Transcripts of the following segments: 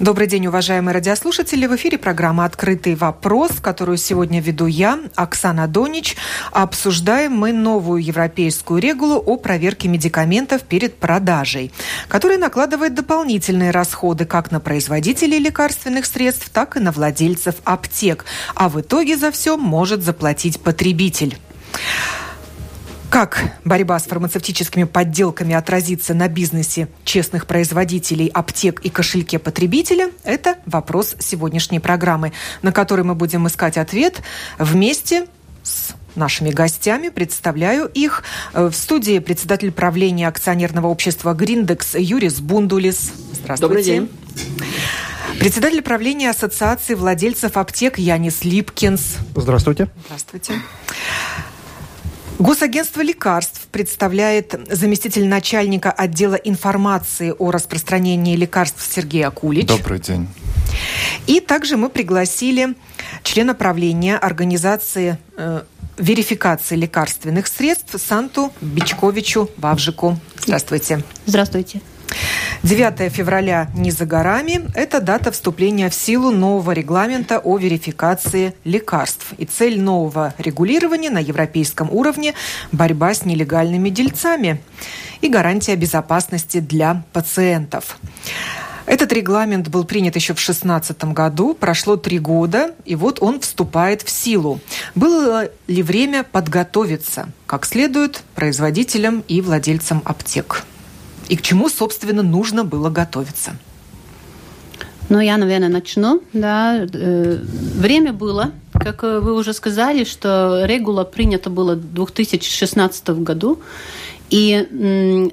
Добрый день, уважаемые радиослушатели. В эфире программа «Открытый вопрос», которую сегодня веду я, Оксана Донич. Обсуждаем мы новую европейскую регулу о проверке медикаментов перед продажей, которая накладывает дополнительные расходы как на производителей лекарственных средств, так и на владельцев аптек. А в итоге за все может заплатить потребитель. Как борьба с фармацевтическими подделками отразится на бизнесе честных производителей аптек и кошельке потребителя – это вопрос сегодняшней программы, на который мы будем искать ответ вместе с нашими гостями. Представляю их. В студии председатель правления акционерного общества «Гриндекс» Юрис Бундулис. Здравствуйте. Добрый день. Председатель правления Ассоциации владельцев аптек Янис Липкинс. Здравствуйте. Здравствуйте. Госагентство лекарств представляет заместитель начальника отдела информации о распространении лекарств Сергей Акулич. Добрый день. И также мы пригласили члена правления организации э, верификации лекарственных средств Санту Бичковичу Вавжику. Здравствуйте. Здравствуйте. 9 февраля не за горами. Это дата вступления в силу нового регламента о верификации лекарств. И цель нового регулирования на европейском уровне – борьба с нелегальными дельцами и гарантия безопасности для пациентов. Этот регламент был принят еще в 2016 году, прошло три года, и вот он вступает в силу. Было ли время подготовиться как следует производителям и владельцам аптек? И к чему, собственно, нужно было готовиться? Ну, я, наверное, начну. Да. Э, время было, как вы уже сказали, что регула принята была в 2016 году. И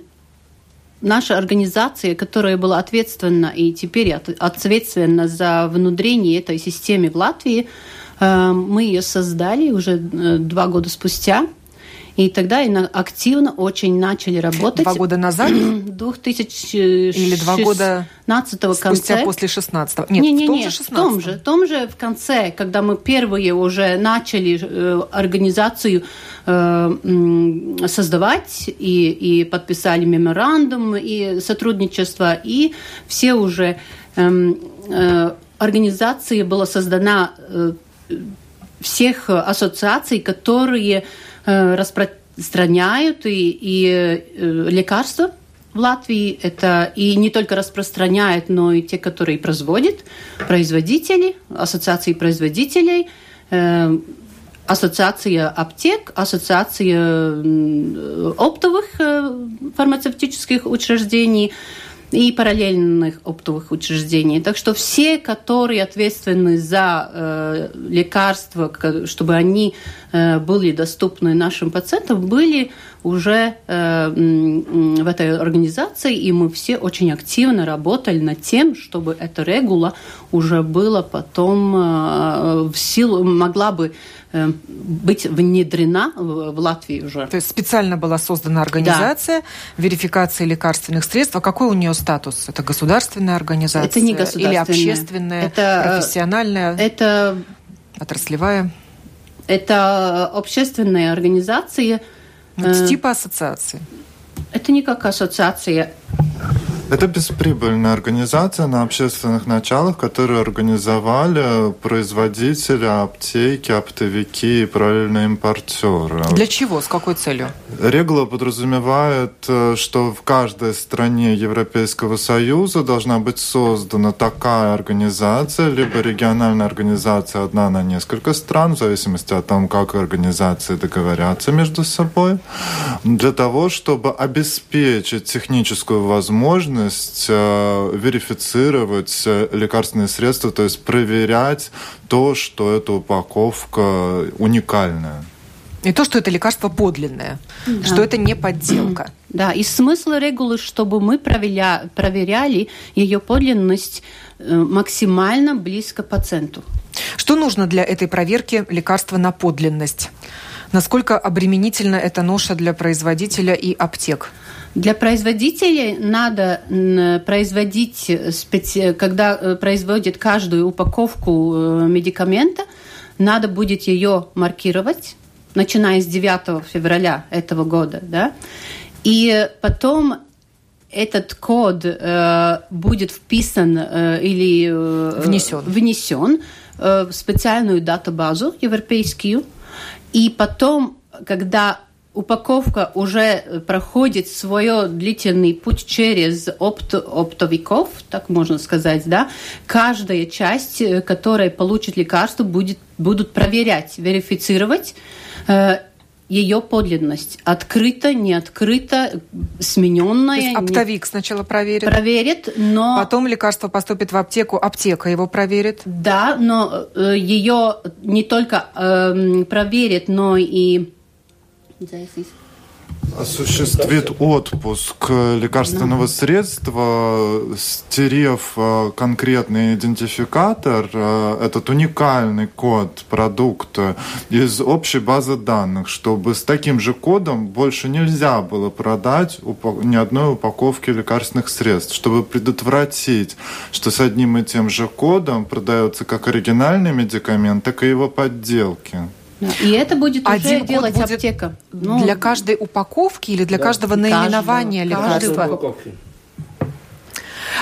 наша организация, которая была ответственна и теперь ответственна за внедрение этой системы в Латвии, э, мы ее создали уже э, два года спустя. И тогда активно очень начали работать. Два года назад? 2016 Или два года спустя после 16 Нет, не, не, в том не, же 16 в том же, в том же в конце, когда мы первые уже начали э, организацию э, создавать и, и подписали меморандум и сотрудничество, и все уже э, э, организация была создана э, всех ассоциаций, которые Э, распространяют и, и э, лекарства в Латвии. Это и не только распространяют, но и те, которые производят, производители, ассоциации производителей, э, ассоциация аптек, ассоциация оптовых фармацевтических учреждений – и параллельных оптовых учреждений. Так что все, которые ответственны за э, лекарства, чтобы они э, были доступны нашим пациентам, были уже э, в этой организации, и мы все очень активно работали над тем, чтобы эта регула уже была потом э, в силу, могла бы Э, быть внедрена в Латвии уже. То есть специально была создана организация да. верификации лекарственных средств. А какой у нее статус? Это государственная организация? Это не государственная. Или общественная, это, профессиональная, это, отраслевая? Это общественная организация. Это типа ассоциации? Это не как ассоциация. Это бесприбыльная организация на общественных началах, которую организовали производители аптеки, оптовики и параллельные импортеры. Для чего? С какой целью? Регула подразумевает, э, что в каждой стране Европейского Союза должна быть создана такая организация, либо региональная организация одна на несколько стран, в зависимости от того, как организации договорятся между собой, для того, чтобы обеспечить техническую возможность возможность э, верифицировать э, лекарственные средства, то есть проверять то, что эта упаковка уникальная. И то, что это лекарство подлинное, да. что это не подделка. Да, и смысл регулы, чтобы мы проверя, проверяли ее подлинность э, максимально близко пациенту. Что нужно для этой проверки лекарства на подлинность? Насколько обременительна эта ноша для производителя и аптек? Для производителей надо производить, когда э, производит каждую упаковку э, медикамента, надо будет ее маркировать, начиная с 9 февраля этого года, да, и потом этот код э, будет вписан э, или э, внесен, внесен э, в специальную датабазу европейскую, и потом, когда упаковка уже проходит свой длительный путь через опт, оптовиков, так можно сказать, да, каждая часть, э, которая получит лекарство, будет, будут проверять, верифицировать, э, ее подлинность. Открыто, не открыто, смененное. То есть оптовик не... сначала проверит? Проверит, но... Потом лекарство поступит в аптеку, аптека его проверит? Да, но э, ее не только э, проверит, но и... Осуществит отпуск лекарственного да. средства, стерев э, конкретный идентификатор, э, этот уникальный код продукта из общей базы данных, чтобы с таким же кодом больше нельзя было продать ни одной упаковки лекарственных средств, чтобы предотвратить, что с одним и тем же кодом продается как оригинальный медикамент, так и его подделки. И это будет Один уже делать будет аптека. Ну, для каждой упаковки или для да. каждого наименования лекарства?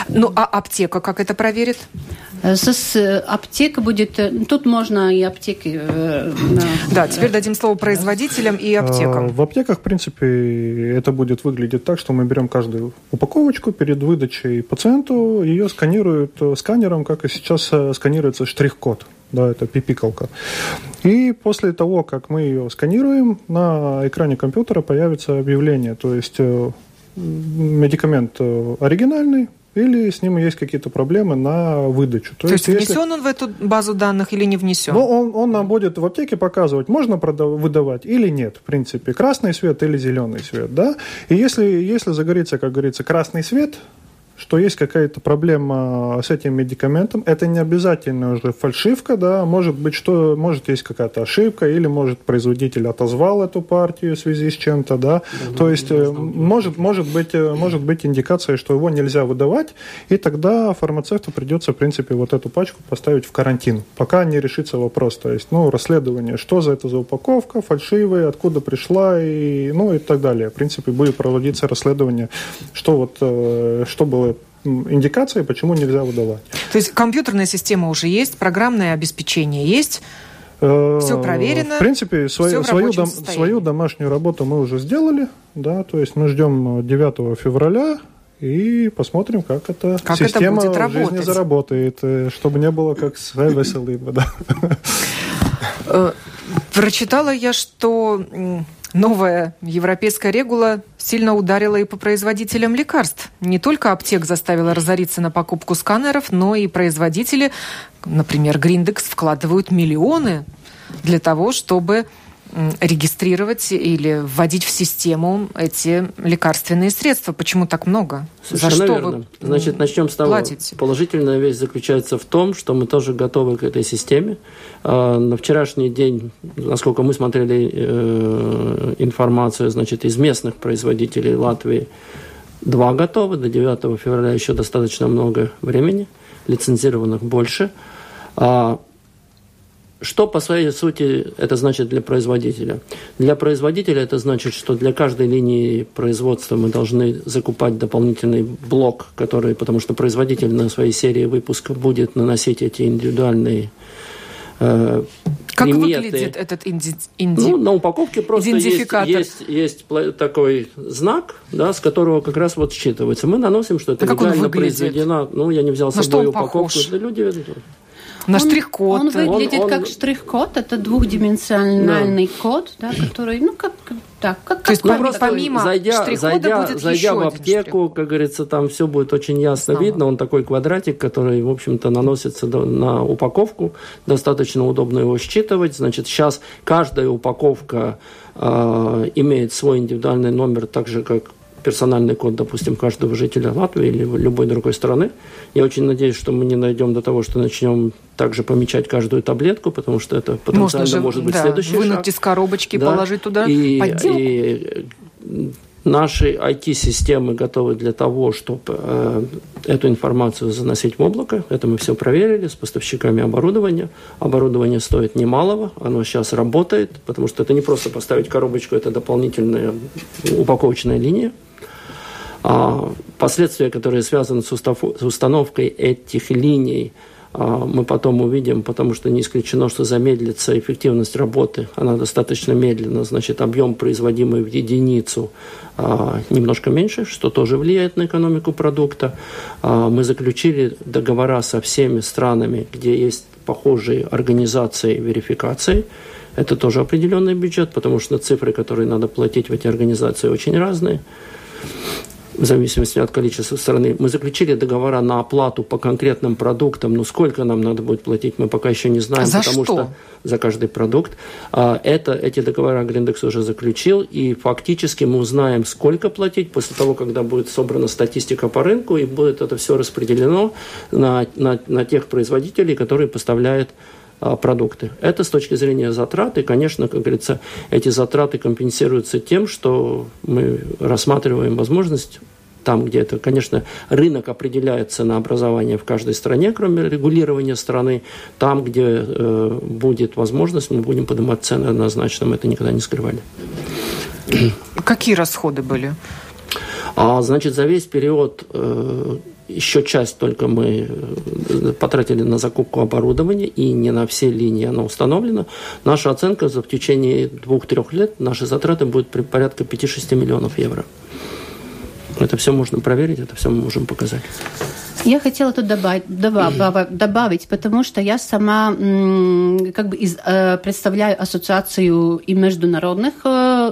Ну, а аптека как это проверит? Э, с, аптека будет... Э, тут можно и аптеки... Э, да, теперь дадим слово производителям и аптекам. В аптеках, в принципе, это будет выглядеть так, что мы берем каждую упаковочку перед выдачей пациенту, ее сканируют сканером, как и сейчас сканируется штрих-код да, это пипикалка. И после того, как мы ее сканируем, на экране компьютера появится объявление, то есть э, медикамент э, оригинальный, или с ним есть какие-то проблемы на выдачу. То, То есть, есть внесен если... он в эту базу данных или не внесен? Ну, он, он нам будет в аптеке показывать, можно продав... выдавать или нет, в принципе, красный свет или зеленый свет, да. И если, если загорится, как говорится, красный свет, что есть какая-то проблема с этим медикаментом. Это не обязательно уже фальшивка, да, может быть, что, может, есть какая-то ошибка, или, может, производитель отозвал эту партию в связи с чем-то, да, да то есть, э, может, может, быть, э, может быть индикация, что его нельзя выдавать, и тогда фармацевту придется, в принципе, вот эту пачку поставить в карантин, пока не решится вопрос, то есть, ну, расследование, что за это за упаковка, фальшивая, откуда пришла, и, ну, и так далее. В принципе, будет проводиться расследование, что вот, э, что было индикации, почему нельзя выдавать. То есть компьютерная система уже есть, программное обеспечение есть, э, все проверено. В принципе, свою, свою, дом, свою домашнюю работу мы уже сделали, да, то есть мы ждем 9 февраля и посмотрим, как эта как система это будет в жизни заработает, э, чтобы не было как с веселым, да. Э, прочитала я, что Новая европейская регула сильно ударила и по производителям лекарств. Не только аптек заставила разориться на покупку сканеров, но и производители, например, Гриндекс, вкладывают миллионы для того, чтобы регистрировать или вводить в систему эти лекарственные средства. Почему так много? Совершенно За что верно. вы Значит, начнем с того. Платите? Положительная вещь заключается в том, что мы тоже готовы к этой системе. А, на вчерашний день, насколько мы смотрели э, информацию, значит, из местных производителей Латвии, два готовы. До 9 февраля еще достаточно много времени. Лицензированных больше. Что по своей сути это значит для производителя? Для производителя это значит, что для каждой линии производства мы должны закупать дополнительный блок, который, потому что производитель на своей серии выпуска будет наносить эти индивидуальные э, как приметы. выглядит этот инди... Инди... Ну, на упаковке просто есть, есть, есть такой знак, да, с которого как раз вот считывается. Мы наносим, что это а легально произведено. Ну, я не взял с собой упаковку. Похож? Да люди на штрих-код. Он выглядит он, как штрих-код, это двухдименsionальный да. код, да, который, ну, как, так, как, То есть, ну, просто помимо зайдя, зайдя, будет зайдя в аптеку, как говорится, там все будет очень ясно Основа. видно. Он такой квадратик, который, в общем-то, наносится на упаковку. Достаточно удобно его считывать. Значит, сейчас каждая упаковка э, имеет свой индивидуальный номер, так же, как персональный код, допустим, каждого жителя Латвии или любой другой страны. Я очень надеюсь, что мы не найдем до того, что начнем также помечать каждую таблетку, потому что это потенциально Можно же, может быть да, следующий вынуть шаг. из коробочки, да. положить туда и, подделку. И Наши IT-системы готовы для того, чтобы э, эту информацию заносить в облако. Это мы все проверили с поставщиками оборудования. Оборудование стоит немалого, оно сейчас работает, потому что это не просто поставить коробочку, это дополнительная упаковочная линия. А последствия, которые связаны с установкой этих линий – а, мы потом увидим, потому что не исключено, что замедлится эффективность работы, она достаточно медленно, значит, объем, производимый в единицу, а, немножко меньше, что тоже влияет на экономику продукта. Мы заключили договора со всеми странами, где есть похожие организации верификации. Это тоже определенный бюджет, потому что цифры, которые надо платить в эти организации, очень разные в зависимости от количества страны. Мы заключили договора на оплату по конкретным продуктам, но сколько нам надо будет платить, мы пока еще не знаем, за потому что? что за каждый продукт. А, это, эти договора Гриндекс уже заключил, и фактически мы узнаем, сколько платить после того, когда будет собрана статистика по рынку, и будет это все распределено на, на, на тех производителей, которые поставляют продукты. Это с точки зрения затрат, и, конечно, как говорится, эти затраты компенсируются тем, что мы рассматриваем возможность там, где это, конечно, рынок определяет ценообразование в каждой стране, кроме регулирования страны, там, где э, будет возможность, мы будем поднимать цены однозначно, мы это никогда не скрывали. Какие расходы были? А, значит, за весь период э, еще часть только мы э, потратили на закупку оборудования, и не на все линии оно установлено. Наша оценка за в течение двух-трех лет, наши затраты будут при порядка 5-6 миллионов евро. Это все можно проверить, это все мы можем показать. Я хотела тут добавить, добавить, добавить, потому что я сама как бы из, э, представляю ассоциацию и международных э,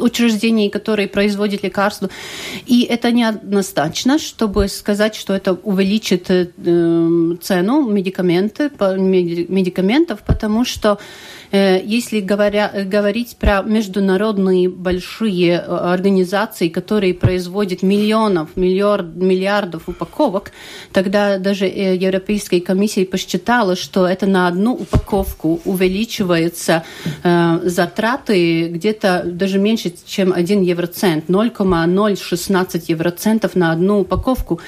учреждений, которые производят лекарства. И это неоднозначно, чтобы сказать, что это увеличит э, цену медикаменты, медикаментов, потому что если говоря, говорить про международные большие организации, которые производят миллионов, миллиард, миллиардов упаковок, тогда даже э, Европейская комиссия посчитала, что это на одну упаковку увеличивается э, затраты где-то даже меньше, чем 1 евроцент, 0,016 евроцентов на одну упаковку.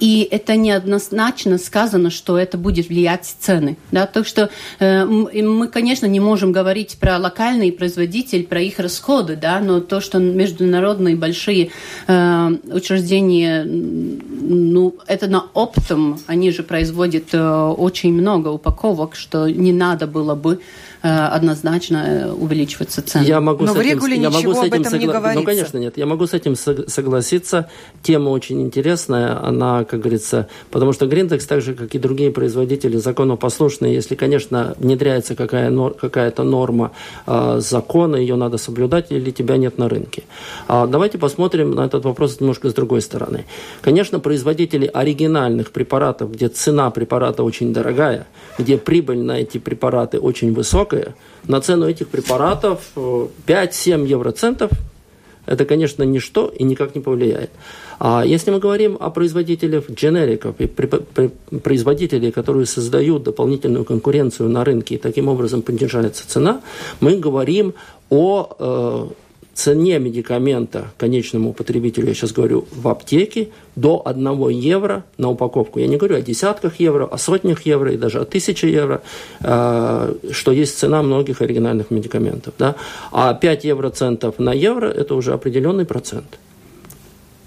И это неоднозначно сказано, что это будет влиять цены. Да? Так что э, мы, конечно, не можем говорить про локальный производитель, про их расходы, да, но то, что международные большие э, учреждения, ну, это на оптом, они же производят э, очень много упаковок, что не надо было бы однозначно э, увеличиваться цены. Я могу Но с в этим, регуле я могу ничего с этим об этом согла... не говорится. Ну, конечно, нет. Я могу с этим согласиться. Тема очень интересная. Она, как говорится, потому что Гриндекс, так же, как и другие производители, законопослушные. Если, конечно, внедряется какая какая-то норма э, закона, ее надо соблюдать, или тебя нет на рынке. А давайте посмотрим на этот вопрос немножко с другой стороны. Конечно, производители оригинальных препаратов, где цена препарата очень дорогая, где прибыль на эти препараты очень высокая, высокая. На цену этих препаратов 5-7 э, евроцентов это, конечно, ничто и никак не повлияет. А если мы говорим о производителях дженериков и производителей, которые создают дополнительную конкуренцию на рынке и таким образом понижается цена, мы говорим о э, цене медикамента конечному потребителю, я сейчас говорю, в аптеке, до 1 евро на упаковку. Я не говорю о десятках евро, о сотнях евро и даже о тысяче евро, э, что есть цена многих оригинальных медикаментов. Да? А 5 евроцентов на евро – это уже определенный процент.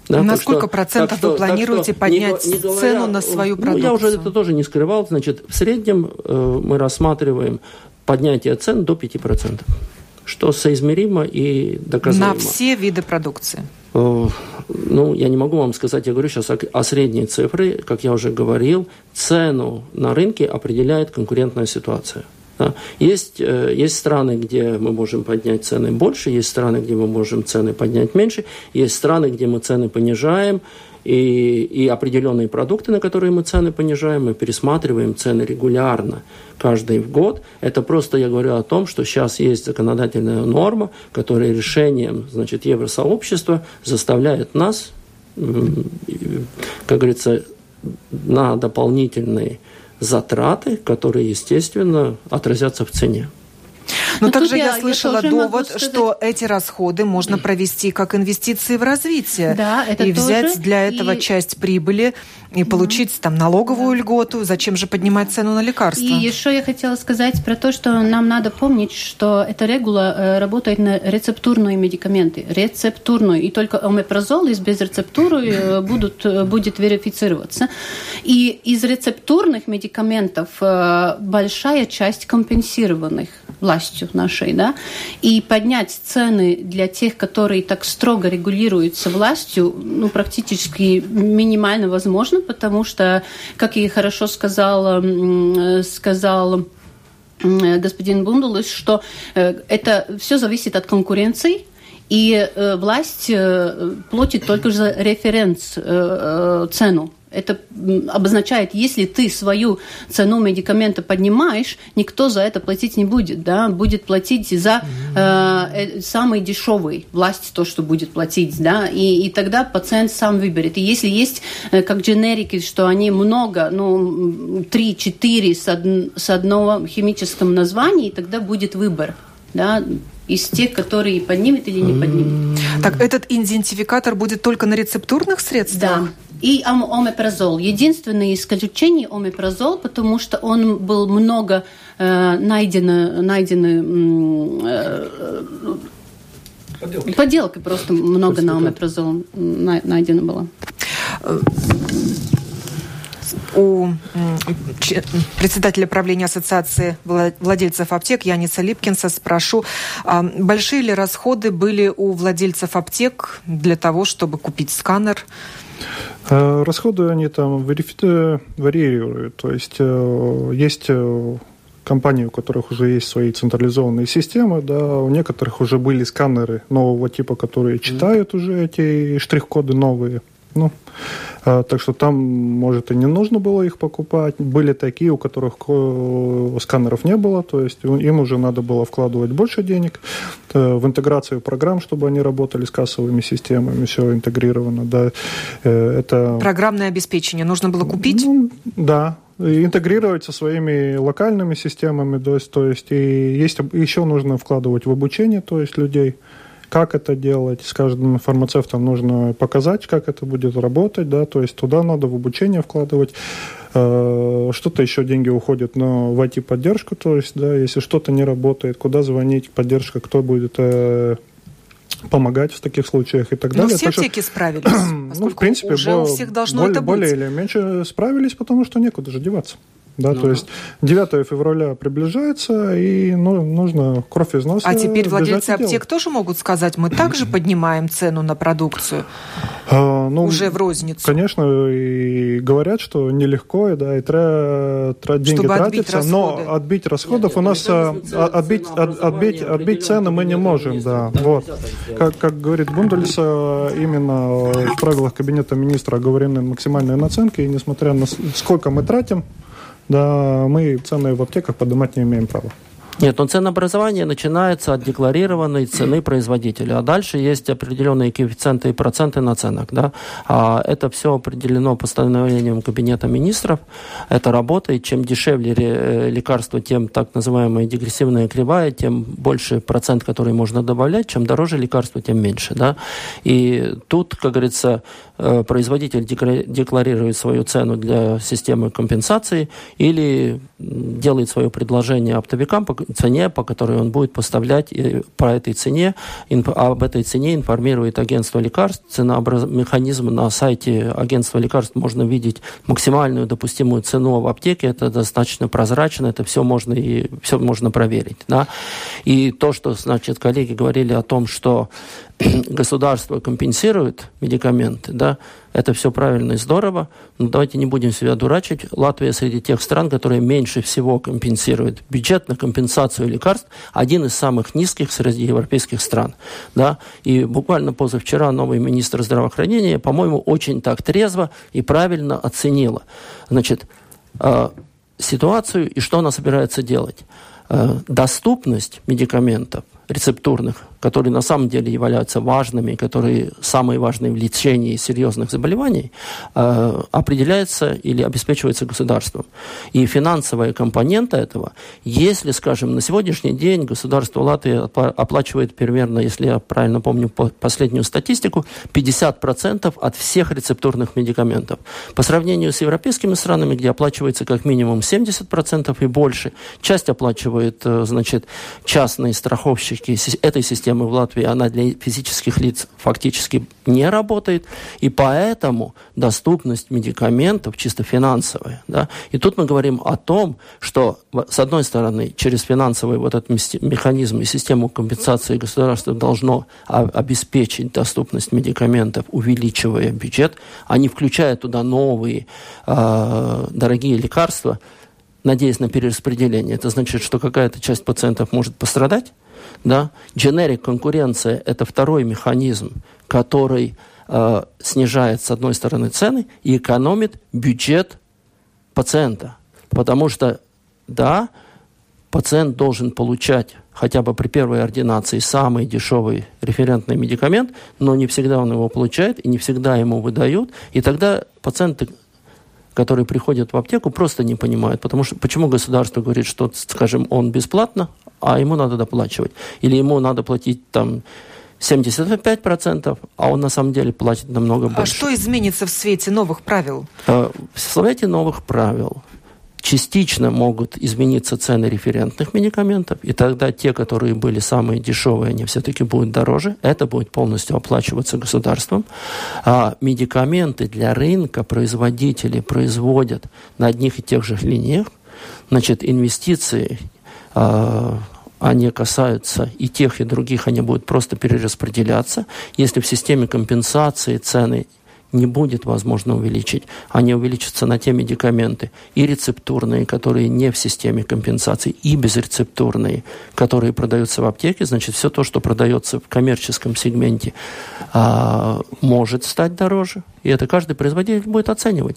Да, на сколько что, процентов что, вы планируете что, поднять не, не говоря, цену на свою продукцию? Ну, я уже это тоже не скрывал. Значит, в среднем э, мы рассматриваем поднятие цен до 5% что соизмеримо и доказуемо. На все виды продукции? Э, ну, я не могу вам сказать, я говорю сейчас о, о средней цифре. Как я уже говорил, цену на рынке определяет конкурентная ситуация. Да. Есть, э, есть страны, где мы можем поднять цены больше, есть страны, где мы можем цены поднять меньше, есть страны, где мы цены понижаем, и И, определенные продукты, на которые мы цены понижаем, мы пересматриваем цены регулярно, каждый год. Это просто я говорю о том, что сейчас есть законодательная норма, которая решением значит, Евросообщества заставляет нас, как говорится, на дополнительные затраты, которые, естественно, отразятся в цене. Но, Но также я, я слышала довод, сказать... что эти расходы можно провести как инвестиции в развитие. Да, это и тоже. взять для этого и... часть прибыли и получить там налоговую да. льготу. Зачем же поднимать цену на лекарства? И еще я хотела сказать про то, что нам надо помнить, что эта регула э, работает на рецептурные медикаменты. Рецептурную. И только омепразол из безрецептуры э, будут, э, будет верифицироваться. И из рецептурных медикаментов большая часть компенсированных властью нашей, да, и поднять цены для тех, которые так строго регулируются властью, ну, практически минимально возможно, потому что, как и хорошо сказал, сказал господин Бундулис, что э, это все зависит от конкуренции, и э, власть э, платит только за референс цену это обозначает, если ты свою цену медикамента поднимаешь, никто за это платить не будет, да, будет платить за э, э, самый дешевый власть то, что будет платить, да, и, и тогда пациент сам выберет. И если есть э, как дженерики, что они много, ну, 3-4 с, од, с одного химическом названии, тогда будет выбор, да, из тех, которые поднимет или не поднимет. Так этот идентификатор будет только на рецептурных средствах? Да и омепразол. Единственное исключение омепразол, потому что он был много э, найдено, найдено э, Подделки. Подделки просто много на омепразол найдено было. У председателя правления Ассоциации владельцев аптек Яниса Липкинса спрошу, а большие ли расходы были у владельцев аптек для того, чтобы купить сканер? Э, расходы они там варьируют. То есть э, есть э, компании, у которых уже есть свои централизованные системы, да, у некоторых уже были сканеры нового типа, которые читают уже эти штрих-коды новые. Ну, а, так что там, может, и не нужно было их покупать. Были такие, у которых сканеров не было, то есть им уже надо было вкладывать больше денег э, в интеграцию программ, чтобы они работали с кассовыми системами, все интегрировано. Да. Э, это... Программное обеспечение нужно было купить? Ну, да, интегрировать со своими локальными системами, то есть, то есть и есть еще нужно вкладывать в обучение, то есть людей как это делать. С каждым фармацевтом нужно показать, как это будет работать, да, то есть туда надо в обучение вкладывать. Э, что-то еще деньги уходят на в IT-поддержку, то есть, да, если что-то не работает, куда звонить, поддержка, кто будет э, помогать в таких случаях и так Но далее. все аптеки что... справились, ну, в принципе, уже у всех должно более, это быть. Более или меньше справились, потому что некуда же деваться. Да, ну, то есть 9 февраля приближается, и ну, нужно кровь из носа. А теперь владельцы аптек тоже могут сказать, мы также поднимаем цену на продукцию а, ну, уже в розницу. Конечно, и говорят, что нелегко, да, и тра, тра, деньги Чтобы тратятся, но отбить расходов у нас а, отбить, от, отбить, отбить цены мы не можем, да. Вот. Как, как говорит Бундельса, именно в правилах Кабинета министра оговорены максимальные наценки, и несмотря на сколько мы тратим, да, мы цены в аптеках поднимать не имеем права. Нет, но ценообразование начинается от декларированной цены производителя, а дальше есть определенные коэффициенты и проценты наценок. Да? А это все определено постановлением Кабинета министров. Это работает. Чем дешевле э, лекарство, тем так называемая дегрессивная кривая, тем больше процент, который можно добавлять. Чем дороже лекарство, тем меньше. Да? И тут, как говорится, э, производитель декларирует свою цену для системы компенсации или делает свое предложение оптовикам цене, по которой он будет поставлять, и по этой цене, об этой цене информирует агентство лекарств. Ценообраз... Механизм на сайте агентства лекарств можно видеть максимальную допустимую цену в аптеке. Это достаточно прозрачно, это все можно и все можно проверить. Да? И то, что, значит, коллеги говорили о том, что государство компенсирует медикаменты, да, это все правильно и здорово, но давайте не будем себя дурачить. Латвия среди тех стран, которые меньше всего компенсируют бюджет на компенсацию лекарств, один из самых низких среди европейских стран. Да? И буквально позавчера новый министр здравоохранения, по-моему, очень так трезво и правильно оценила значит, э, ситуацию и что она собирается делать. Э, доступность медикаментов рецептурных которые на самом деле являются важными, которые самые важные в лечении серьезных заболеваний, э, определяется или обеспечивается государством. И финансовая компонента этого, если, скажем, на сегодняшний день государство Латвии оплачивает примерно, если я правильно помню последнюю статистику, 50% от всех рецептурных медикаментов. По сравнению с европейскими странами, где оплачивается как минимум 70% и больше, часть оплачивает, э, значит, частные страховщики этой системы системы в Латвии, она для физических лиц фактически не работает, и поэтому доступность медикаментов чисто финансовая. Да? И тут мы говорим о том, что, с одной стороны, через финансовый вот этот механизм и систему компенсации государство должно обеспечить доступность медикаментов, увеличивая бюджет, а не включая туда новые э, дорогие лекарства, надеясь на перераспределение. Это значит, что какая-то часть пациентов может пострадать, да? Generic конкуренция – это второй механизм, который э, снижает, с одной стороны, цены и экономит бюджет пациента. Потому что, да, пациент должен получать хотя бы при первой ординации самый дешевый референтный медикамент, но не всегда он его получает и не всегда ему выдают. И тогда пациенты которые приходят в аптеку, просто не понимают, потому что почему государство говорит, что, скажем, он бесплатно, а ему надо доплачивать. Или ему надо платить там 75%, а он на самом деле платит намного а больше. А что изменится в свете новых правил? Э, в свете новых правил частично могут измениться цены референтных медикаментов, и тогда те, которые были самые дешевые, они все-таки будут дороже. Это будет полностью оплачиваться государством. А медикаменты для рынка производители производят на одних и тех же линиях. Значит, инвестиции а, они касаются и тех, и других, они будут просто перераспределяться. Если в системе компенсации цены не будет возможно увеличить. Они увеличатся на те медикаменты и рецептурные, которые не в системе компенсации, и безрецептурные, которые продаются в аптеке. Значит, все то, что продается в коммерческом сегменте, а, может стать дороже. И это каждый производитель будет оценивать.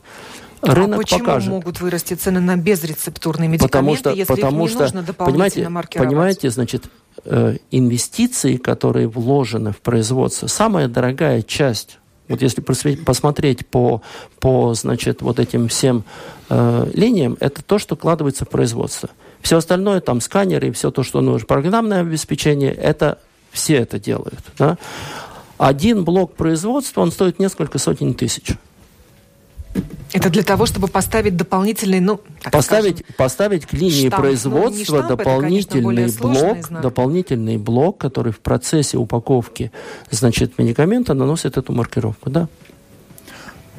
А Рынок а почему покажет. могут вырасти цены на безрецептурные медикаменты, потому что, если потому их не что, нужно дополнительно понимаете, Понимаете, значит, э, инвестиции, которые вложены в производство, самая дорогая часть вот если посмотреть по, по значит, вот этим всем э, линиям, это то, что вкладывается в производство. Все остальное, там сканеры и все то, что нужно, программное обеспечение, это все это делают. Да? Один блок производства, он стоит несколько сотен тысяч. Это для того, чтобы поставить дополнительный, ну, поставить, скажем, поставить к линии штамп. производства ну, штамп, дополнительный это, конечно, блок, дополнительный блок, который в процессе упаковки, значит, медикамента наносит эту маркировку, да?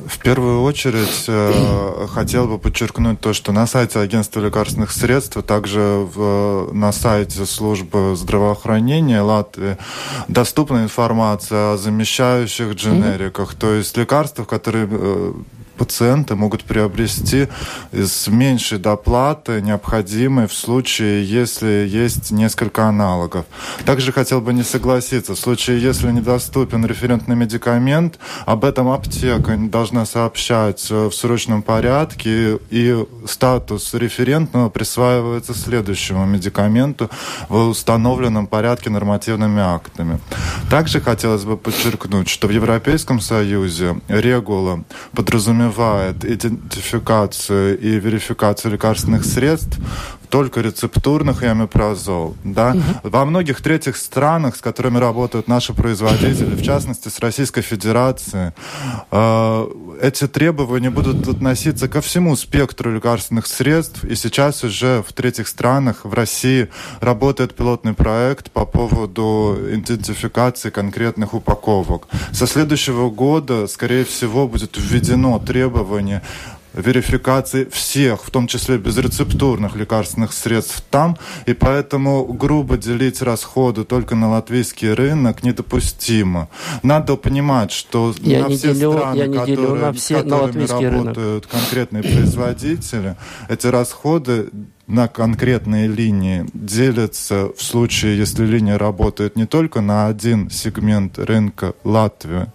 В первую очередь э, хотел бы подчеркнуть то, что на сайте Агентства лекарственных средств, а также в, на сайте службы здравоохранения Латвии доступна информация о замещающих дженериках, mm-hmm. то есть лекарствах, которые э, пациенты могут приобрести с меньшей доплаты, необходимой в случае, если есть несколько аналогов. Также хотел бы не согласиться, в случае, если недоступен референтный медикамент, об этом аптека должна сообщать в срочном порядке, и статус референтного присваивается следующему медикаменту в установленном порядке нормативными актами. Также хотелось бы подчеркнуть, что в Европейском Союзе регула подразумевает подразумевает идентификацию и верификацию лекарственных средств только рецептурных и амипрозол. Да? Угу. Во многих третьих странах, с которыми работают наши производители, в частности с Российской Федерацией, э, эти требования будут относиться ко всему спектру лекарственных средств. И сейчас уже в третьих странах, в России, работает пилотный проект по поводу идентификации конкретных упаковок. Со следующего года, скорее всего, будет введено требование верификации всех, в том числе безрецептурных лекарственных средств там, и поэтому грубо делить расходы только на латвийский рынок недопустимо. Надо понимать, что я на все делю, страны, я которые, делю на все, на работают рынок. конкретные производители, эти расходы на конкретные линии делятся в случае, если линия работает не только на один сегмент рынка Латвии,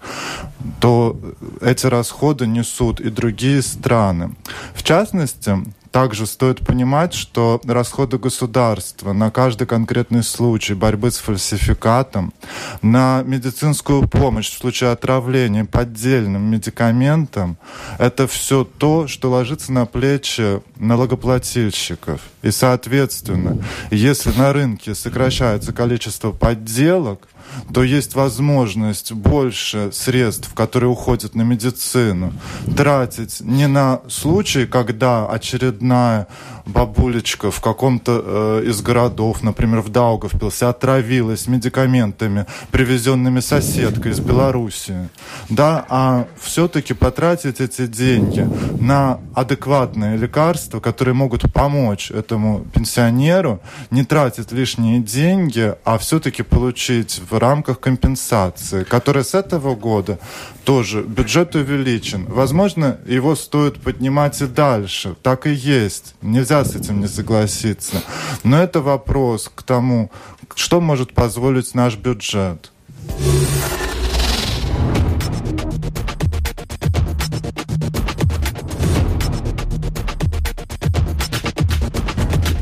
то эти расходы несут и другие страны. В частности, также стоит понимать, что расходы государства на каждый конкретный случай борьбы с фальсификатом, на медицинскую помощь в случае отравления поддельным медикаментом, это все то, что ложится на плечи налогоплательщиков. И, соответственно, если на рынке сокращается количество подделок, то есть возможность больше средств, которые уходят на медицину, тратить не на случай, когда очередная бабулечка в каком-то э, из городов, например, в Даугавпилсе, отравилась медикаментами, привезенными соседкой из Белоруссии, да, а все-таки потратить эти деньги на адекватные лекарства, которые могут помочь этому пенсионеру, не тратить лишние деньги, а все-таки получить в рамках компенсации, которая с этого года тоже бюджет увеличен. Возможно, его стоит поднимать и дальше. Так и есть. Нельзя с этим не согласиться. Но это вопрос к тому, что может позволить наш бюджет.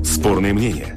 Спорные мнения.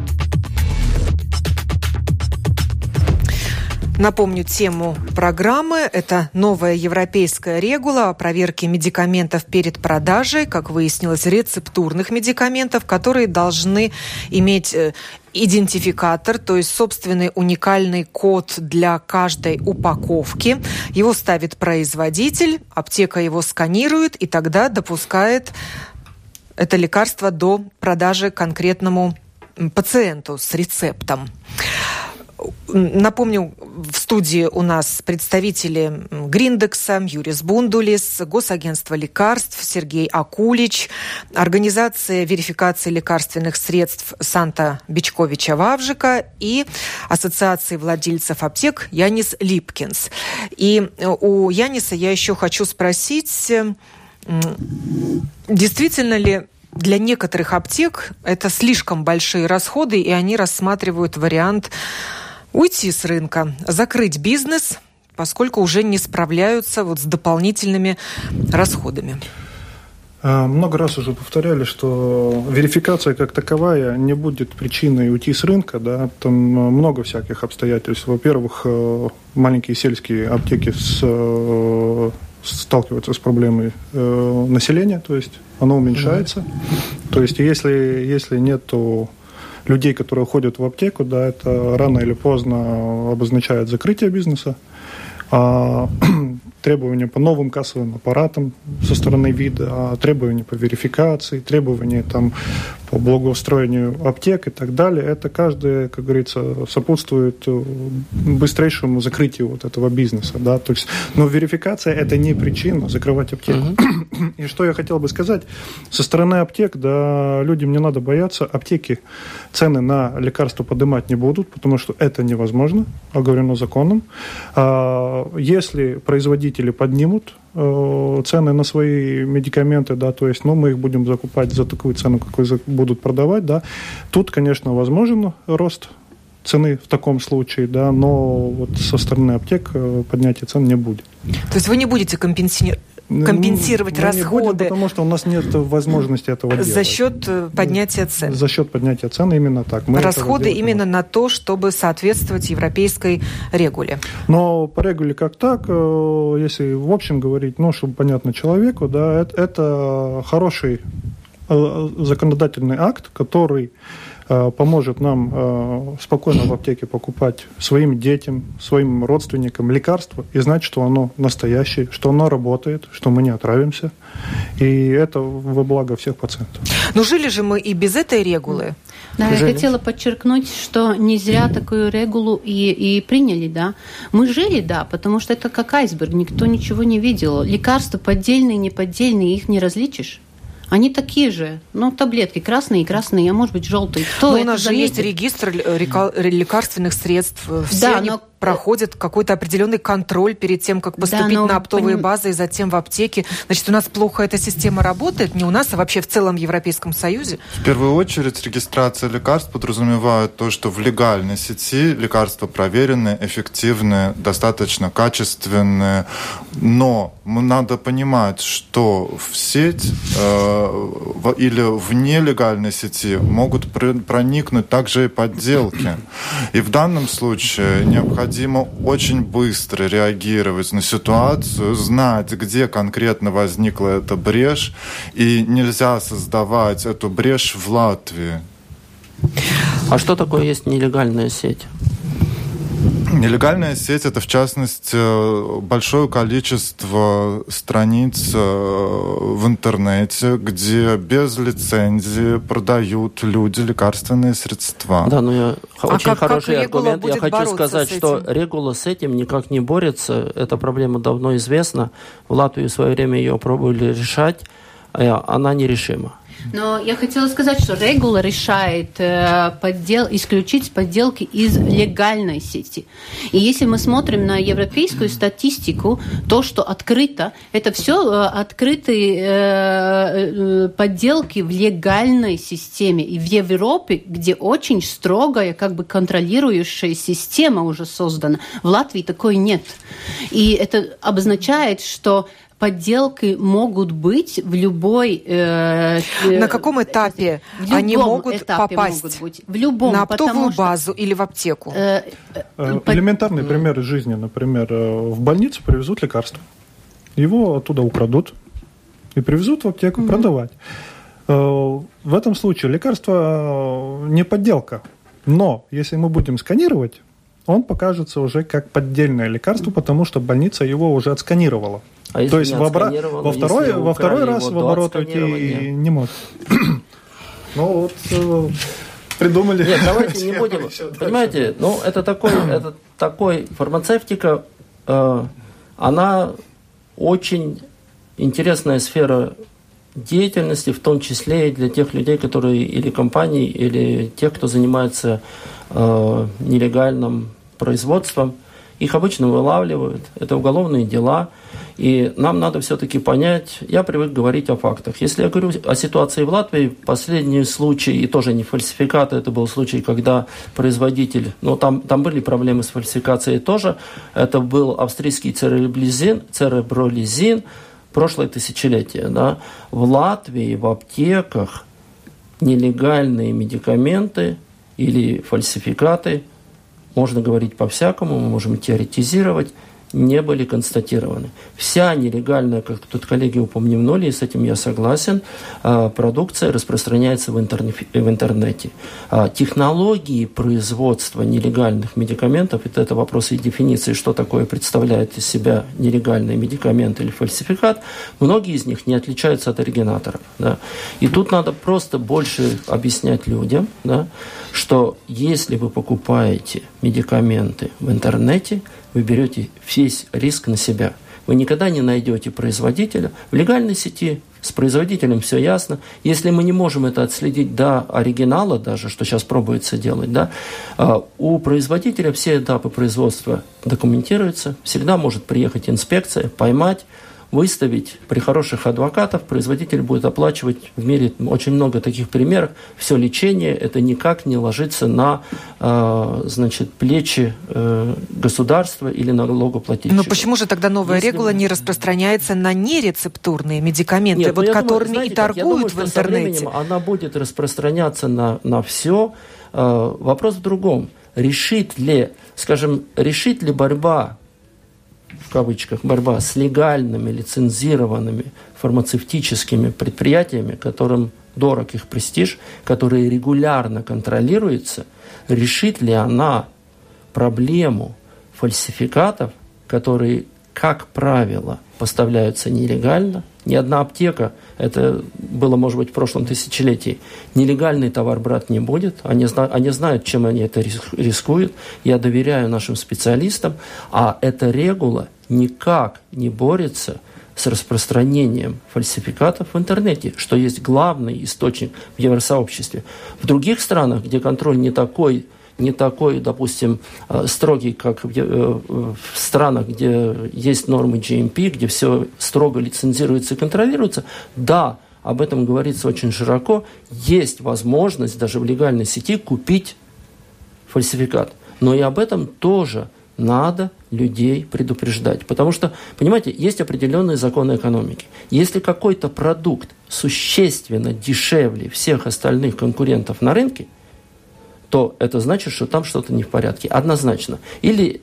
Напомню тему программы. Это новая европейская регула о проверке медикаментов перед продажей, как выяснилось, рецептурных медикаментов, которые должны иметь э, идентификатор, то есть собственный уникальный код для каждой упаковки. Его ставит производитель, аптека его сканирует и тогда допускает это лекарство до продажи конкретному пациенту с рецептом. Напомню, в студии у нас представители Гриндекса, Юрис Бундулис, Госагентство лекарств, Сергей Акулич, Организация верификации лекарственных средств Санта Бичковича Вавжика и Ассоциации владельцев аптек Янис Липкинс. И у Яниса я еще хочу спросить, действительно ли для некоторых аптек это слишком большие расходы, и они рассматривают вариант уйти с рынка, закрыть бизнес, поскольку уже не справляются вот с дополнительными расходами. А, много раз уже повторяли, что верификация как таковая не будет причиной уйти с рынка. Да? Там много всяких обстоятельств. Во-первых, э, маленькие сельские аптеки с, э, сталкиваются с проблемой э, населения, то есть оно уменьшается. Mm-hmm. То есть если, если нету людей, которые ходят в аптеку, да, это рано или поздно обозначает закрытие бизнеса. А, требования по новым кассовым аппаратам со стороны вида, а требования по верификации, требования там, по благоустроению аптек и так далее. Это каждое, как говорится, сопутствует э, быстрейшему закрытию вот этого бизнеса. Да? То есть, но верификация – это не причина закрывать аптеку. Uh-huh. И что я хотел бы сказать, со стороны аптек, да, людям не надо бояться, аптеки цены на лекарства поднимать не будут, потому что это невозможно, оговорено законом. А если производители поднимут цены на свои медикаменты, да, то есть, ну, мы их будем закупать за такую цену, какую будут продавать, да. Тут, конечно, возможен рост цены в таком случае, да, но вот со стороны аптек э, поднятия цен не будет. То есть вы не будете компенсировать компенсировать ну, расходы. Будем, потому что у нас нет возможности этого делать. За счет э, поднятия цен. За счет поднятия цен именно так. Мы расходы именно на то, чтобы соответствовать европейской регуле. Но по регуле как так, э, если в общем говорить, ну, чтобы понятно человеку, да, это, это хороший э, законодательный акт, который поможет нам спокойно в аптеке покупать своим детям, своим родственникам лекарства и знать, что оно настоящее, что оно работает, что мы не отравимся. И это во благо всех пациентов. Но жили же мы и без этой регулы. Да, я хотела подчеркнуть, что не зря такую регулу и, и приняли, да. Мы жили, да, потому что это как айсберг, никто ничего не видел. Лекарства поддельные, неподдельные, их не различишь. Они такие же, ну, таблетки красные и красные, а может быть желтые. Кто но у нас заметит? же есть регистр лекарственных средств. Все да, они но проходит какой-то определенный контроль перед тем, как поступить да, на оптовые поним... базы и затем в аптеки. Значит, у нас плохо эта система работает, не у нас, а вообще в целом Европейском Союзе? В первую очередь регистрация лекарств подразумевает то, что в легальной сети лекарства проверенные, эффективные, достаточно качественные, но надо понимать, что в сеть э, в, или в нелегальной сети могут проникнуть также и подделки. И в данном случае необходимо необходимо очень быстро реагировать на ситуацию, знать, где конкретно возникла эта брешь, и нельзя создавать эту брешь в Латвии. А что такое есть нелегальная сеть? Нелегальная сеть это, в частности, большое количество страниц э, в интернете, где без лицензии продают люди лекарственные средства. Да, но я а очень как, хороший как аргумент. Я хочу сказать, что Регула с этим никак не борется. Эта проблема давно известна. В Латвии в свое время ее пробовали решать. А она нерешима. Но я хотела сказать, что регула решает э, поддел, исключить подделки из легальной сети. И если мы смотрим на европейскую статистику, то, что открыто, это все э, открытые э, подделки в легальной системе. И в Европе, где очень строгая, как бы контролирующая система уже создана, в Латвии такой нет. И это обозначает, что подделки могут быть в любой... Э, э на каком этапе в они могут этапе попасть? Могут быть. В любом. На оптовую базу или в аптеку? Э, э, э Элементарный пример из жизни. Например, в больницу привезут лекарство. Его оттуда украдут и привезут в аптеку mm-hmm. продавать. В этом случае лекарство не подделка. Но если мы будем сканировать, он покажется уже как поддельное лекарство, потому что больница его уже отсканировала. А То есть во, обра... во второй, во второй раз в оборот уйти не может. Ну вот э, придумали. Нет, давайте не будем. Понимаете, ну это такой, это такой фармацевтика, э, она очень интересная сфера деятельности, в том числе и для тех людей, которые или компаний, или тех, кто занимается э, нелегальным производством. Их обычно вылавливают, это уголовные дела, и нам надо все-таки понять, я привык говорить о фактах. Если я говорю о ситуации в Латвии, последний случай, и тоже не фальсификат, это был случай, когда производитель, ну там, там были проблемы с фальсификацией тоже, это был австрийский церебролизин, церебролизин, прошлое тысячелетие, да, в Латвии в аптеках нелегальные медикаменты или фальсификаты, можно говорить по-всякому, мы можем теоретизировать, не были констатированы. Вся нелегальная, как тут коллеги упомянули, и с этим я согласен, а, продукция распространяется в, интернете. А, технологии производства нелегальных медикаментов, это, это вопрос и дефиниции, что такое представляет из себя нелегальный медикамент или фальсификат, многие из них не отличаются от оригинаторов. Да? И тут надо просто больше объяснять людям, да, что если вы покупаете медикаменты в интернете, вы берете весь риск на себя. Вы никогда не найдете производителя. В легальной сети с производителем все ясно. Если мы не можем это отследить до оригинала даже, что сейчас пробуется делать, да, а, у производителя все этапы производства документируются. Всегда может приехать инспекция, поймать, выставить при хороших адвокатах, производитель будет оплачивать в мире очень много таких примеров. Все лечение это никак не ложится на э, значит, плечи э, государства или налогоплательщика. Но почему же тогда новая Если... регула не распространяется на нерецептурные медикаменты, Нет, вот ну, которыми думаю, знаете, и торгуют думаю, в интернете? Со временем она будет распространяться на, на все. Э, вопрос в другом. Решит ли, скажем, решит ли борьба в кавычках, борьба с легальными, лицензированными фармацевтическими предприятиями, которым дорог их престиж, который регулярно контролируется, решит ли она проблему фальсификатов, которые, как правило, поставляются нелегально. Ни одна аптека, это было, может быть, в прошлом тысячелетии, нелегальный товар брать не будет. Они, они знают, чем они это рискуют. Я доверяю нашим специалистам. А эта регула никак не борется с распространением фальсификатов в интернете, что есть главный источник в евросообществе. В других странах, где контроль не такой не такой, допустим, э, строгий, как в э, странах, где есть нормы GMP, где все строго лицензируется и контролируется, да, об этом говорится очень широко, есть возможность даже в легальной сети купить фальсификат. Но и об этом тоже надо людей предупреждать. Потому что, понимаете, есть определенные законы экономики. Если какой-то продукт существенно дешевле всех остальных конкурентов на рынке – то это значит, что там что-то не в порядке. Однозначно. Или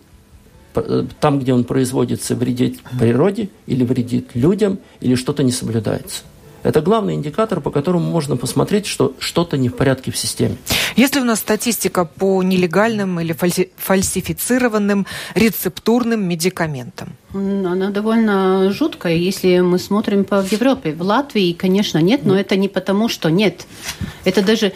э, там, где он производится, вредит природе, или вредит людям, или что-то не соблюдается. Это главный индикатор, по которому можно посмотреть, что что-то не в порядке в системе. Есть ли у нас статистика по нелегальным или фальсифицированным рецептурным медикаментам? Она довольно жуткая, если мы смотрим по Европе. В Латвии, конечно, нет, но это не потому, что нет. Это даже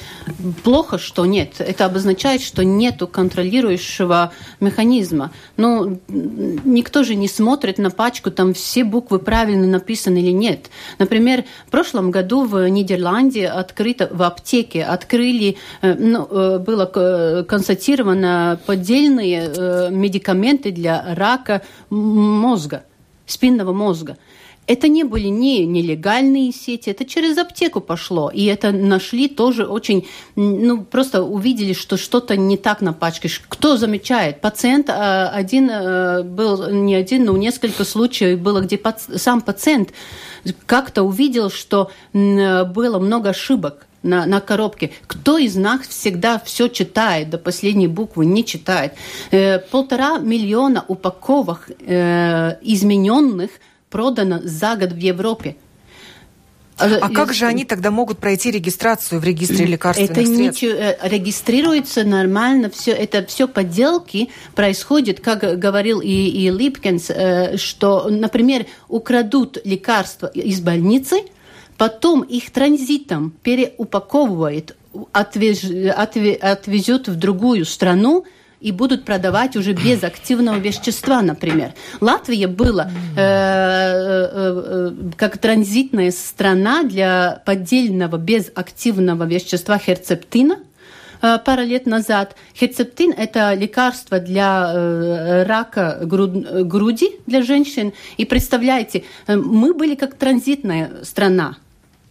плохо, что нет. Это обозначает, что нет контролирующего механизма. Но никто же не смотрит на пачку, там все буквы правильно написаны или нет. Например, в прошлом году в Нидерланде открыто в аптеке открыли, э, ну, э, было констатировано поддельные э, медикаменты для рака мозга, спинного мозга. Это не были не нелегальные сети, это через аптеку пошло. И это нашли тоже очень, ну, просто увидели, что что-то не так на пачке. Кто замечает? Пациент а, один э, был, не один, но несколько случаев было, где сам пациент как-то увидел, что было много ошибок на, на коробке. Кто из нас всегда все читает, до последней буквы не читает? Э, полтора миллиона упаковок э, измененных продано за год в Европе. А, а как же они тогда могут пройти регистрацию в регистре лекарственных это средств? Это э, регистрируется нормально, все, это все подделки происходит, как говорил и, и Липкинс, э, что, например, украдут лекарства из больницы, потом их транзитом переупаковывает, отвез, отвез, отвезет в другую страну, и будут продавать уже без активного вещества, например. Латвия была э, э, э, как транзитная страна для поддельного без активного вещества херцептина, пару лет назад. Херцептин – это лекарство для э, рака груд, груди для женщин. И представляете, э, мы были как транзитная страна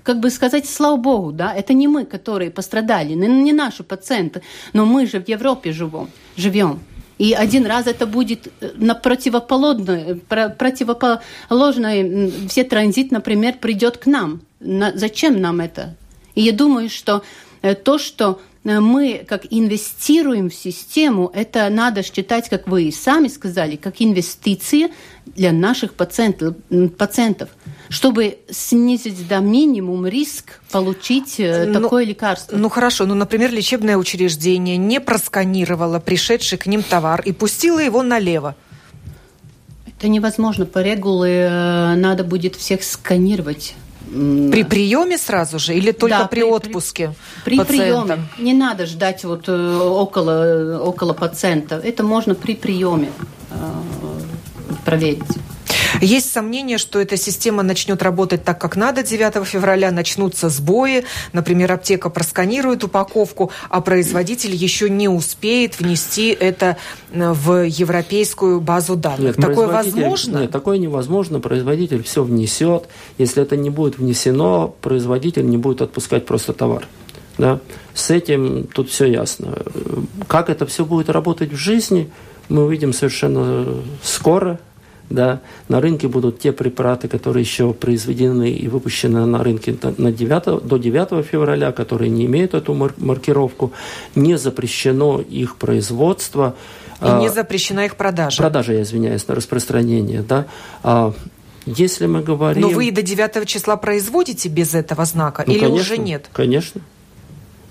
как бы сказать, слава богу, да, это не мы, которые пострадали, не, наши пациенты, но мы же в Европе живем, живем. И один раз это будет э, на противоположное, противоположное, все транзит, например, придет к нам. На, зачем нам это? И я думаю, что э, то, что э, мы как инвестируем в систему, это надо считать, как вы и сами сказали, как инвестиции для наших пациентов. пациентов чтобы снизить до минимум риск получить э, ну, такое лекарство. Ну хорошо, ну, например, лечебное учреждение не просканировало пришедший к ним товар и пустило его налево. Это невозможно. По регуле э, надо будет всех сканировать. При приеме сразу же или только да, при, при отпуске? При, при приеме. Не надо ждать вот э, около, около пациента. Это можно при приеме проверить. Есть сомнение, что эта система начнет работать так, как надо 9 февраля, начнутся сбои, например, аптека просканирует упаковку, а производитель еще не успеет внести это э, в европейскую базу данных. Нет, такое возможно? Нет, такое невозможно. Производитель все внесет. Если это не будет внесено, производитель не будет отпускать просто товар. Да? С этим тут все ясно. Как это все будет работать в жизни, мы увидим совершенно скоро да, на рынке будут те препараты, которые еще произведены и выпущены на рынке на 9, до 9 февраля, которые не имеют эту маркировку. Не запрещено их производство. И не а, запрещена их продажа. Продажа, я извиняюсь, на распространение. Да. А, Если мы говорим... Но вы и до 9 числа производите без этого знака ну, или конечно, уже нет? Конечно.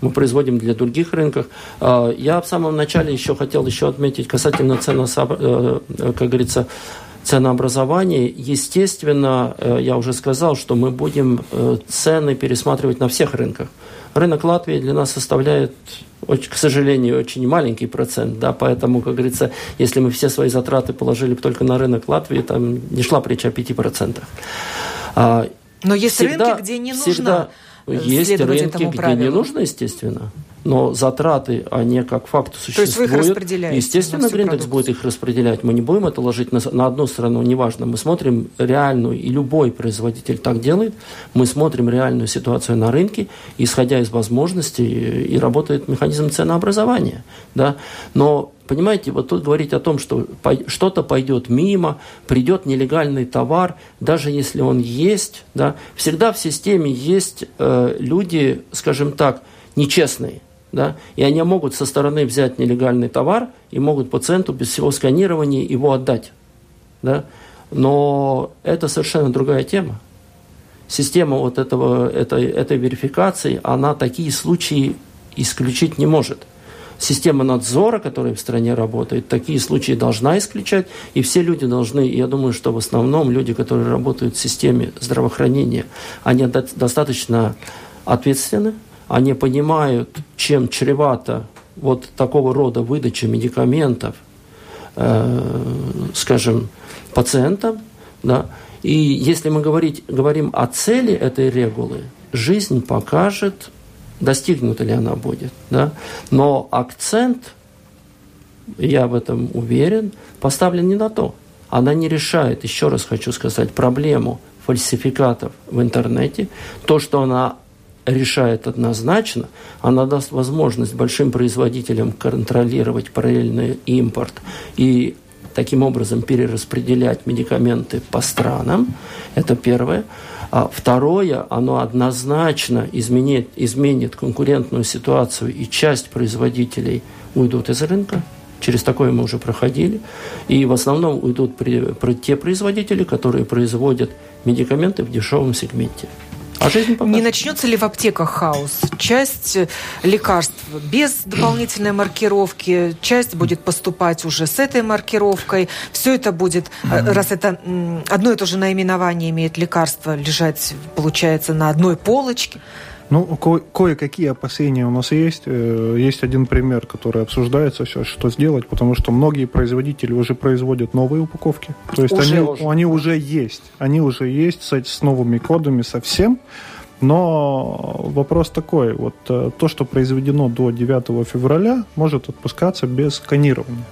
Мы производим для других рынков. А, я в самом начале еще хотел еще отметить касательно ценособ... Э, как говорится, ценообразования. Естественно, э, я уже сказал, что мы будем э, цены пересматривать на всех рынках. Рынок Латвии для нас составляет, к сожалению, очень маленький процент, да, поэтому, как говорится, если мы все свои затраты положили только на рынок Латвии, там не шла речь о 5%. А, Но есть всегда, рынки, где не нужно всегда есть рынки, где не нужно, естественно но затраты, они как факт существуют. То есть вы их распределяете? Естественно, Гриндекс будет их распределять. Мы не будем это ложить на, на одну сторону, неважно. Мы смотрим реальную, и любой производитель так делает, мы смотрим реальную ситуацию на рынке, исходя из возможностей, и работает механизм ценообразования. Да? Но Понимаете, вот тут говорить о том, что что-то пойдет мимо, придет нелегальный товар, даже если он есть, да, всегда в системе есть э, люди, скажем так, нечестные да, и они могут со стороны взять нелегальный товар и могут пациенту без всего сканирования его отдать, да, но это совершенно другая тема. Система вот этого, этой, этой верификации, она такие случаи исключить не может. Система надзора, которая в стране работает, такие случаи должна исключать, и все люди должны, я думаю, что в основном люди, которые работают в системе здравоохранения, они достаточно ответственны, они понимают, чем чревато вот такого рода выдача медикаментов, э, скажем, пациентам, да, и если мы говорить, говорим о цели этой регулы, жизнь покажет, достигнута ли она будет. Да? Но акцент, я в этом уверен, поставлен не на то. Она не решает, еще раз хочу сказать, проблему фальсификатов в интернете. То, что она решает однозначно, она даст возможность большим производителям контролировать параллельный импорт и таким образом перераспределять медикаменты по странам. Это первое. А второе, оно однозначно изменит, изменит конкурентную ситуацию, и часть производителей уйдут из рынка. Через такое мы уже проходили. И в основном уйдут при, при те производители, которые производят медикаменты в дешевом сегменте. А жизнь покажет. Не начнется ли в аптеках хаос? Часть лекарств без дополнительной маркировки, часть будет поступать уже с этой маркировкой. Все это будет, mm-hmm. раз это одно и то же наименование имеет лекарство, лежать, получается, на одной полочке. Ну, ко- кое-какие опасения у нас есть. Э, есть один пример, который обсуждается сейчас, что сделать, потому что многие производители уже производят новые упаковки. То есть уже, они, уже. они уже есть. Они уже есть с, с новыми кодами совсем. Но вопрос такой, вот э, то, что произведено до 9 февраля, может отпускаться без сканирования.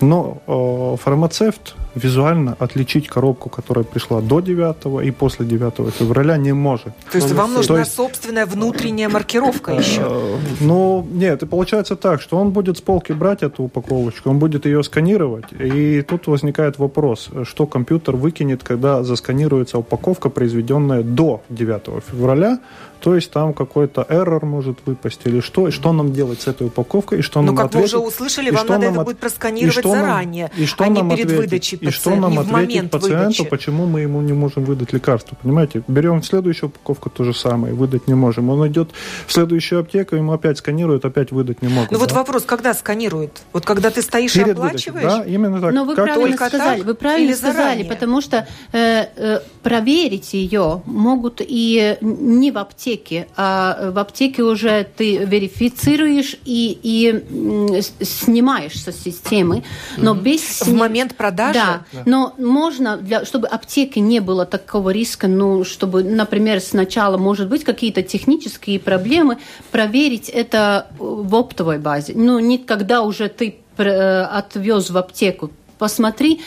Но э, фармацевт визуально отличить коробку, которая пришла до 9 и после 9 февраля не может. То есть вам нужна есть... собственная внутренняя маркировка еще? Э, ну, нет, и получается так, что он будет с полки брать эту упаковочку, он будет ее сканировать, и тут возникает вопрос, что компьютер выкинет, когда засканируется упаковка, произведенная до 9 февраля, то есть там какой-то error может выпасть или что, и что нам делать с этой упаковкой, и что ну, нам как ответить. вы уже услышали, вам надо это от... будет просканировать заранее, нам, и что а не перед ответить, выдачей и что нам ответить пациенту, выдачи. почему мы ему не можем выдать лекарство, понимаете? Берем следующую упаковку, то же самое, выдать не можем. Он идет в следующую аптеку, ему опять сканируют, опять выдать не могут. Ну да? вот вопрос, когда сканируют? Вот когда ты стоишь Перед и оплачиваешь? Выдачей, да, именно так. Но вы как правильно сказали, так? вы правильно сказали, заранее? потому что э, э, проверить ее могут и не в аптеке, а в аптеке уже ты верифицируешь и, и снимаешь со системы, но mm-hmm. без... В момент продажи? Да, но можно, для, чтобы аптеки не было такого риска, ну, чтобы, например, сначала, может быть, какие-то технические проблемы, проверить это в оптовой базе. Ну, не когда уже ты э, отвез в аптеку, посмотри,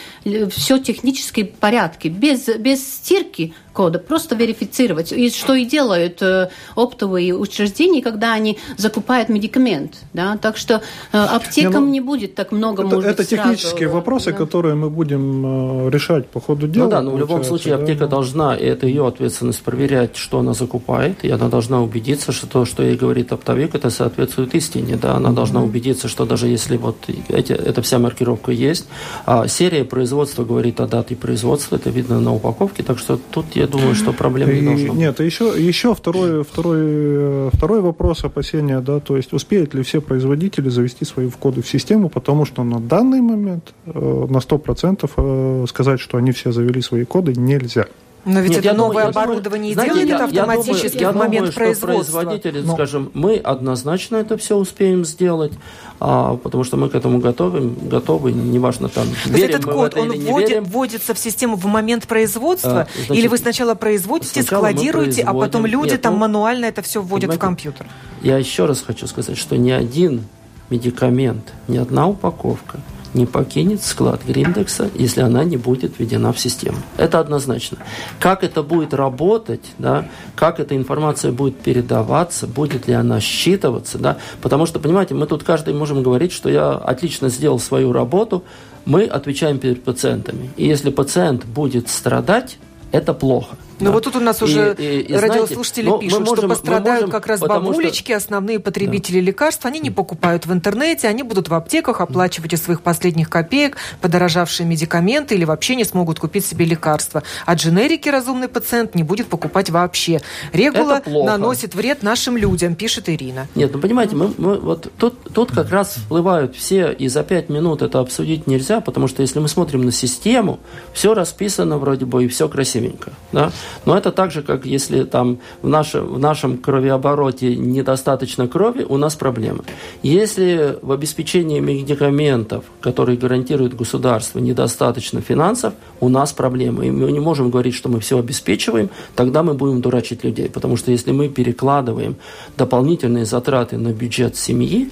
все технически в порядке. Без, без стирки кода, просто верифицировать. И что и делают э, оптовые учреждения, когда они закупают медикамент. Да? Так что э, аптекам не, ну, не будет так много, это, может это быть, технические сразу, вопросы, да. которые мы будем э, решать по ходу дела. Ну да, но в любом случае да? аптека должна, и это ее ответственность, проверять, что она закупает, и она должна убедиться, что то, что ей говорит оптовик, это соответствует истине. Да? Она mm-hmm. должна убедиться, что даже если вот эти, эта вся маркировка есть, а серия производства говорит о дате производства, это видно на упаковке, так что тут я думаю, что проблем не должно быть. Нет, еще, еще второй, второй, второй вопрос опасения, да, то есть успеют ли все производители завести свои входы в систему, потому что на данный момент э, на 100% э, сказать, что они все завели свои коды, нельзя. Но ведь Нет, это новое думаю, оборудование знаете, делает я, автоматически я думаю, в момент думаю, производства. производители, Но... скажем, мы однозначно это все успеем сделать, а, потому что мы к этому готовы, готовы, неважно там. То верим этот код, он вводит, вводится в систему в момент производства, а, значит, или вы сначала производите, сначала складируете, а потом люди Нет, там ну, мануально это все вводят в компьютер? Я еще раз хочу сказать, что ни один медикамент, ни одна упаковка не покинет склад Гриндекса, если она не будет введена в систему. Это однозначно. Как это будет работать, да, как эта информация будет передаваться, будет ли она считываться, да, потому что, понимаете, мы тут каждый можем говорить, что я отлично сделал свою работу, мы отвечаем перед пациентами. И если пациент будет страдать, это плохо. Ну да. вот тут у нас уже и, и, и, радиослушатели знаете, пишут, можем, что пострадают можем, как раз бабулечки, что... основные потребители да. лекарств. Они не покупают в интернете, они будут в аптеках оплачивать из своих последних копеек подорожавшие медикаменты или вообще не смогут купить себе лекарства. А дженерики разумный пациент не будет покупать вообще. Регула наносит вред нашим людям, пишет Ирина. Нет, ну понимаете, мы, мы вот тут, тут как раз всплывают все, и за пять минут это обсудить нельзя, потому что если мы смотрим на систему, все расписано вроде бы и все красивенько. Да? Но это так же, как если там в, наше, в нашем кровеобороте недостаточно крови, у нас проблемы. Если в обеспечении медикаментов, которые гарантирует государство, недостаточно финансов, у нас проблемы. И мы не можем говорить, что мы все обеспечиваем, тогда мы будем дурачить людей. Потому что если мы перекладываем дополнительные затраты на бюджет семьи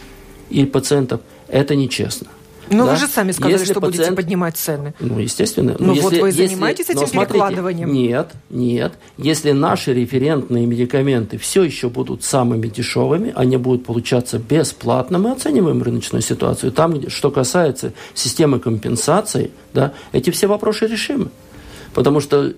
и пациентов, это нечестно. Но да? вы же сами сказали, если что пациент... будете поднимать цены. Ну, естественно. Ну, вот вы если... занимаетесь этим Но, смотрите, перекладыванием? Нет, нет. Если наши референтные медикаменты все еще будут самыми дешевыми, они будут получаться бесплатно, мы оцениваем рыночную ситуацию. Там, что касается системы компенсации, да, эти все вопросы решимы. Потому что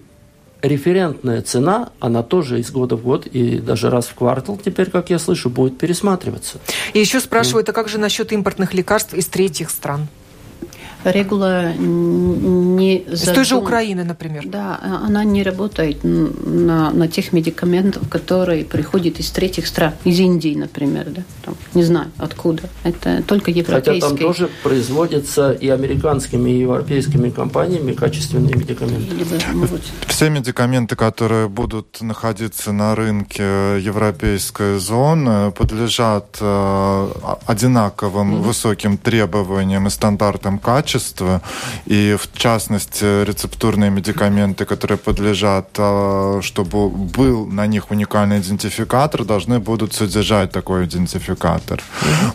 референтная цена, она тоже из года в год и даже раз в квартал теперь, как я слышу, будет пересматриваться. И еще спрашивают, а как же насчет импортных лекарств из третьих стран? Регула не задум... С той же Украины, например. Да, она не работает на, на тех медикаментах, которые приходят из третьих стран, из Индии, например, да, там, не знаю откуда. Это только европейские. Хотя там тоже производятся и американскими, и европейскими компаниями качественные медикаменты. Все медикаменты, которые будут находиться на рынке европейской зоны, подлежат э, одинаковым mm-hmm. высоким требованиям и стандартам качества качества, и в частности рецептурные медикаменты, которые подлежат, а, чтобы был на них уникальный идентификатор, должны будут содержать такой идентификатор.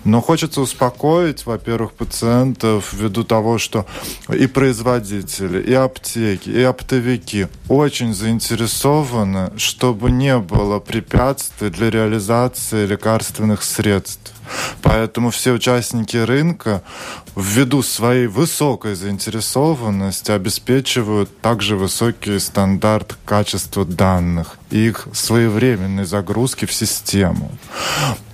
Но хочется успокоить, во-первых, пациентов ввиду того, что и производители, и аптеки, и оптовики очень заинтересованы, чтобы не было препятствий для реализации лекарственных средств. Поэтому все участники рынка ввиду своей высокой заинтересованности обеспечивают также высокий стандарт качества данных и их своевременной загрузки в систему.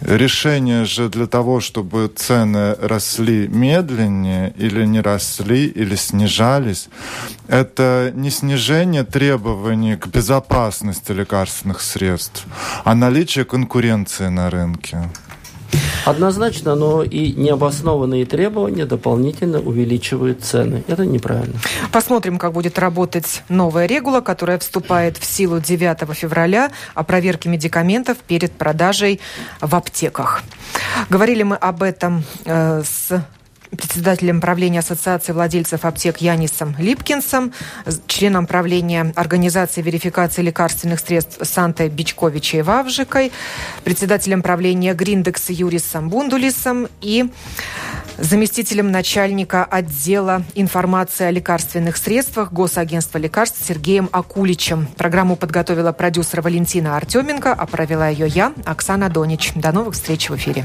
Решение же для того, чтобы цены росли медленнее или не росли, или снижались, это не снижение требований к безопасности лекарственных средств, а наличие конкуренции на рынке. Однозначно, но и необоснованные требования дополнительно увеличивают цены. Это неправильно. Посмотрим, как будет работать новая регула, которая вступает в силу 9 февраля о проверке медикаментов перед продажей в аптеках. Говорили мы об этом э, с председателем правления Ассоциации владельцев аптек Янисом Липкинсом, членом правления Организации верификации лекарственных средств Сантой Бичковичей Вавжикой, председателем правления Гриндекса Юрисом Бундулисом и заместителем начальника отдела информации о лекарственных средствах Госагентства лекарств Сергеем Акуличем. Программу подготовила продюсер Валентина Артеменко, а провела ее я, Оксана Донич. До новых встреч в эфире.